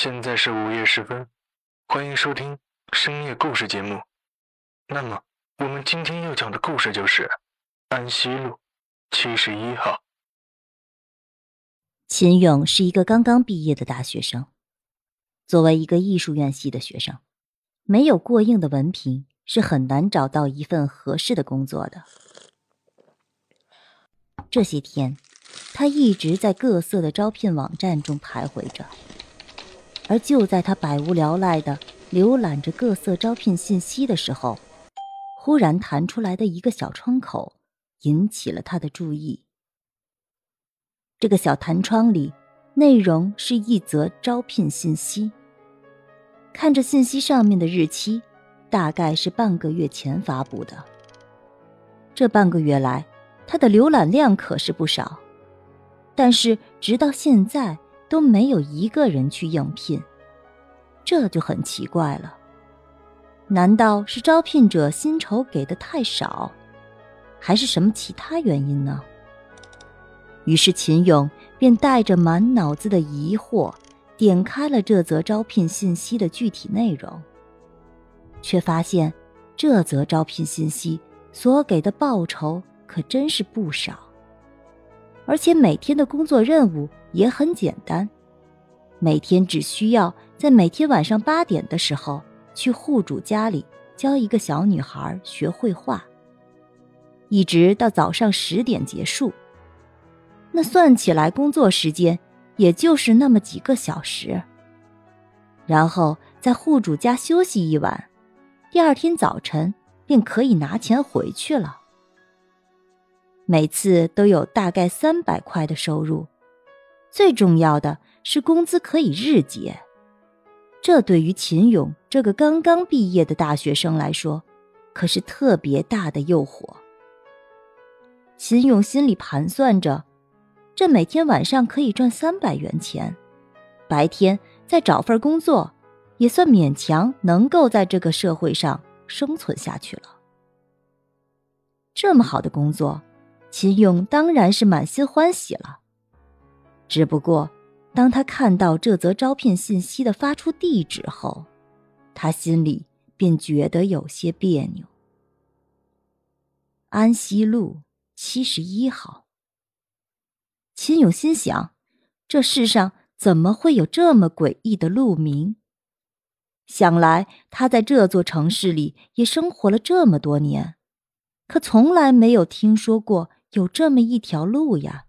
现在是午夜时分，欢迎收听深夜故事节目。那么，我们今天要讲的故事就是安西路七十一号。秦勇是一个刚刚毕业的大学生，作为一个艺术院系的学生，没有过硬的文凭是很难找到一份合适的工作的。这些天，他一直在各色的招聘网站中徘徊着。而就在他百无聊赖的浏览着各色招聘信息的时候，忽然弹出来的一个小窗口引起了他的注意。这个小弹窗里，内容是一则招聘信息。看着信息上面的日期，大概是半个月前发布的。这半个月来，他的浏览量可是不少，但是直到现在。都没有一个人去应聘，这就很奇怪了。难道是招聘者薪酬给的太少，还是什么其他原因呢？于是秦勇便带着满脑子的疑惑，点开了这则招聘信息的具体内容，却发现这则招聘信息所给的报酬可真是不少，而且每天的工作任务。也很简单，每天只需要在每天晚上八点的时候去户主家里教一个小女孩学绘画，一直到早上十点结束。那算起来工作时间也就是那么几个小时，然后在户主家休息一晚，第二天早晨便可以拿钱回去了。每次都有大概三百块的收入。最重要的是工资可以日结，这对于秦勇这个刚刚毕业的大学生来说，可是特别大的诱惑。秦勇心里盘算着，这每天晚上可以赚三百元钱，白天再找份工作，也算勉强能够在这个社会上生存下去了。这么好的工作，秦勇当然是满心欢喜了。只不过，当他看到这则招聘信息的发出地址后，他心里便觉得有些别扭。安西路七十一号。秦勇心想：这世上怎么会有这么诡异的路名？想来他在这座城市里也生活了这么多年，可从来没有听说过有这么一条路呀。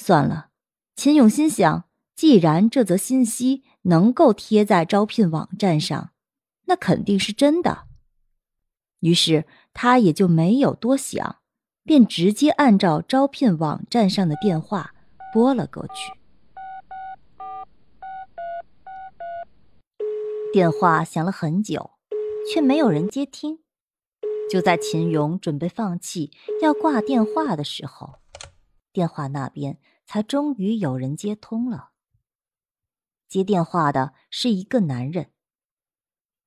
算了，秦勇心想，既然这则信息能够贴在招聘网站上，那肯定是真的。于是他也就没有多想，便直接按照招聘网站上的电话拨了过去。电话响了很久，却没有人接听。就在秦勇准备放弃要挂电话的时候，电话那边才终于有人接通了。接电话的是一个男人。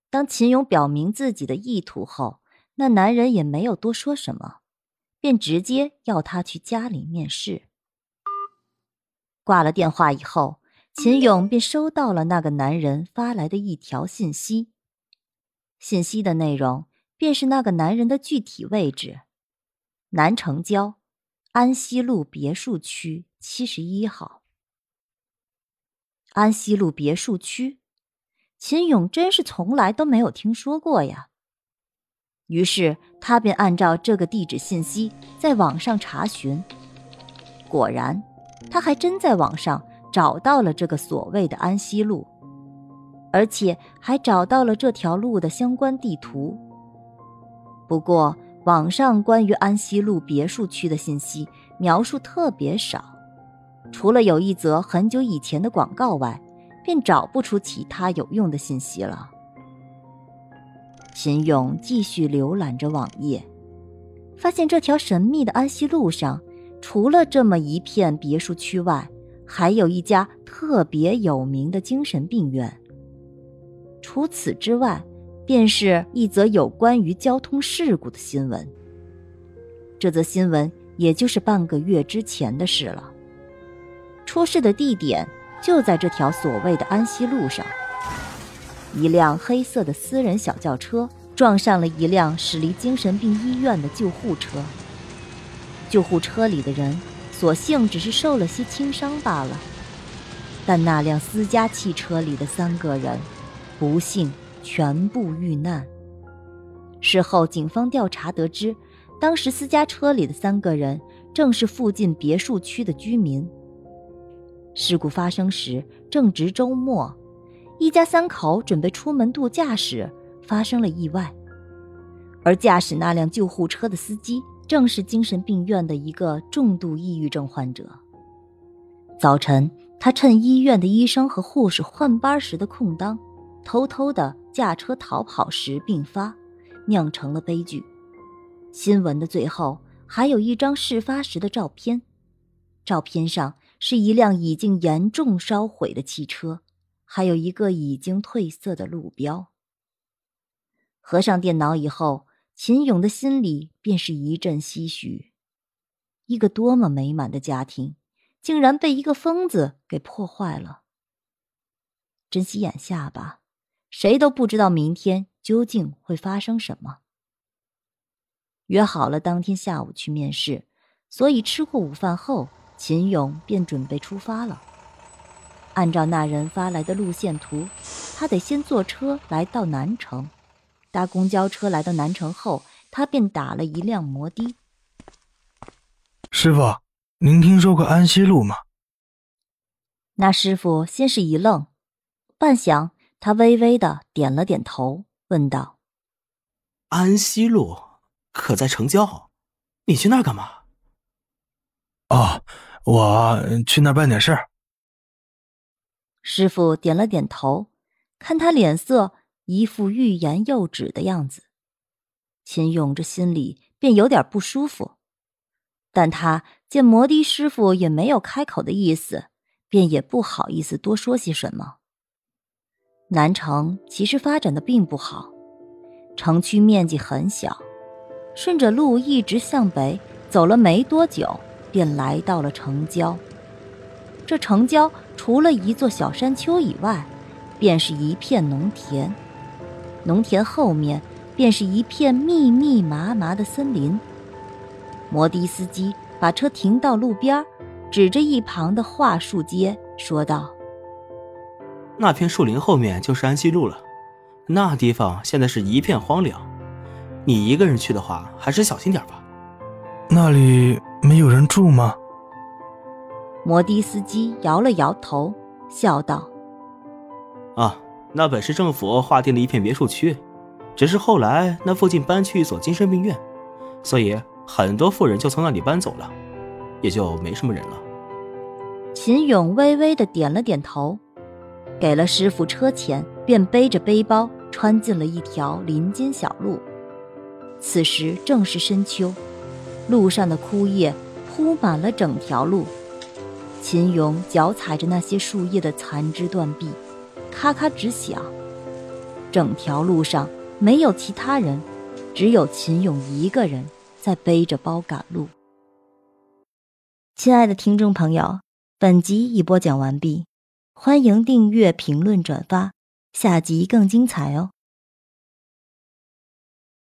当秦勇表明自己的意图后，那男人也没有多说什么，便直接要他去家里面试。挂了电话以后，秦勇便收到了那个男人发来的一条信息。信息的内容便是那个男人的具体位置：南城郊。安西路别墅区七十一号。安西路别墅区，秦勇真是从来都没有听说过呀。于是他便按照这个地址信息在网上查询，果然，他还真在网上找到了这个所谓的安西路，而且还找到了这条路的相关地图。不过，网上关于安西路别墅区的信息描述特别少，除了有一则很久以前的广告外，便找不出其他有用的信息了。秦勇继续浏览着网页，发现这条神秘的安溪路上，除了这么一片别墅区外，还有一家特别有名的精神病院。除此之外，便是一则有关于交通事故的新闻。这则新闻也就是半个月之前的事了。出事的地点就在这条所谓的安溪路上。一辆黑色的私人小轿车撞上了一辆驶离精神病医院的救护车。救护车里的人所幸只是受了些轻伤罢了，但那辆私家汽车里的三个人，不幸全部遇难。事后，警方调查得知，当时私家车里的三个人正是附近别墅区的居民。事故发生时正值周末。一家三口准备出门度假时，发生了意外，而驾驶那辆救护车的司机正是精神病院的一个重度抑郁症患者。早晨，他趁医院的医生和护士换班时的空当，偷偷的驾车逃跑时病发，酿成了悲剧。新闻的最后还有一张事发时的照片，照片上是一辆已经严重烧毁的汽车。还有一个已经褪色的路标。合上电脑以后，秦勇的心里便是一阵唏嘘。一个多么美满的家庭，竟然被一个疯子给破坏了。珍惜眼下吧，谁都不知道明天究竟会发生什么。约好了当天下午去面试，所以吃过午饭后，秦勇便准备出发了。按照那人发来的路线图，他得先坐车来到南城，搭公交车来到南城后，他便打了一辆摩的。师傅，您听说过安西路吗？那师傅先是一愣，半晌，他微微的点了点头，问道：“安西路可在城郊？你去那儿干嘛？”“哦，我去那儿办点事儿。”师傅点了点头，看他脸色一副欲言又止的样子，秦勇这心里便有点不舒服。但他见摩的师傅也没有开口的意思，便也不好意思多说些什么。南城其实发展的并不好，城区面积很小，顺着路一直向北走了没多久，便来到了城郊。这城郊除了一座小山丘以外，便是一片农田。农田后面便是一片密密麻麻的森林。摩的司机把车停到路边，指着一旁的桦树街说道：“那片树林后面就是安溪路了。那地方现在是一片荒凉，你一个人去的话，还是小心点吧。那里没有人住吗？”摩的司机摇了摇头，笑道：“啊，那本是政府划定的一片别墅区，只是后来那附近搬去一所精神病院，所以很多富人就从那里搬走了，也就没什么人了。”秦勇微微的点了点头，给了师傅车钱，便背着背包穿进了一条林间小路。此时正是深秋，路上的枯叶铺满了整条路。秦勇脚踩着那些树叶的残枝断臂，咔咔直响。整条路上没有其他人，只有秦勇一个人在背着包赶路。亲爱的听众朋友，本集已播讲完毕，欢迎订阅、评论、转发，下集更精彩哦。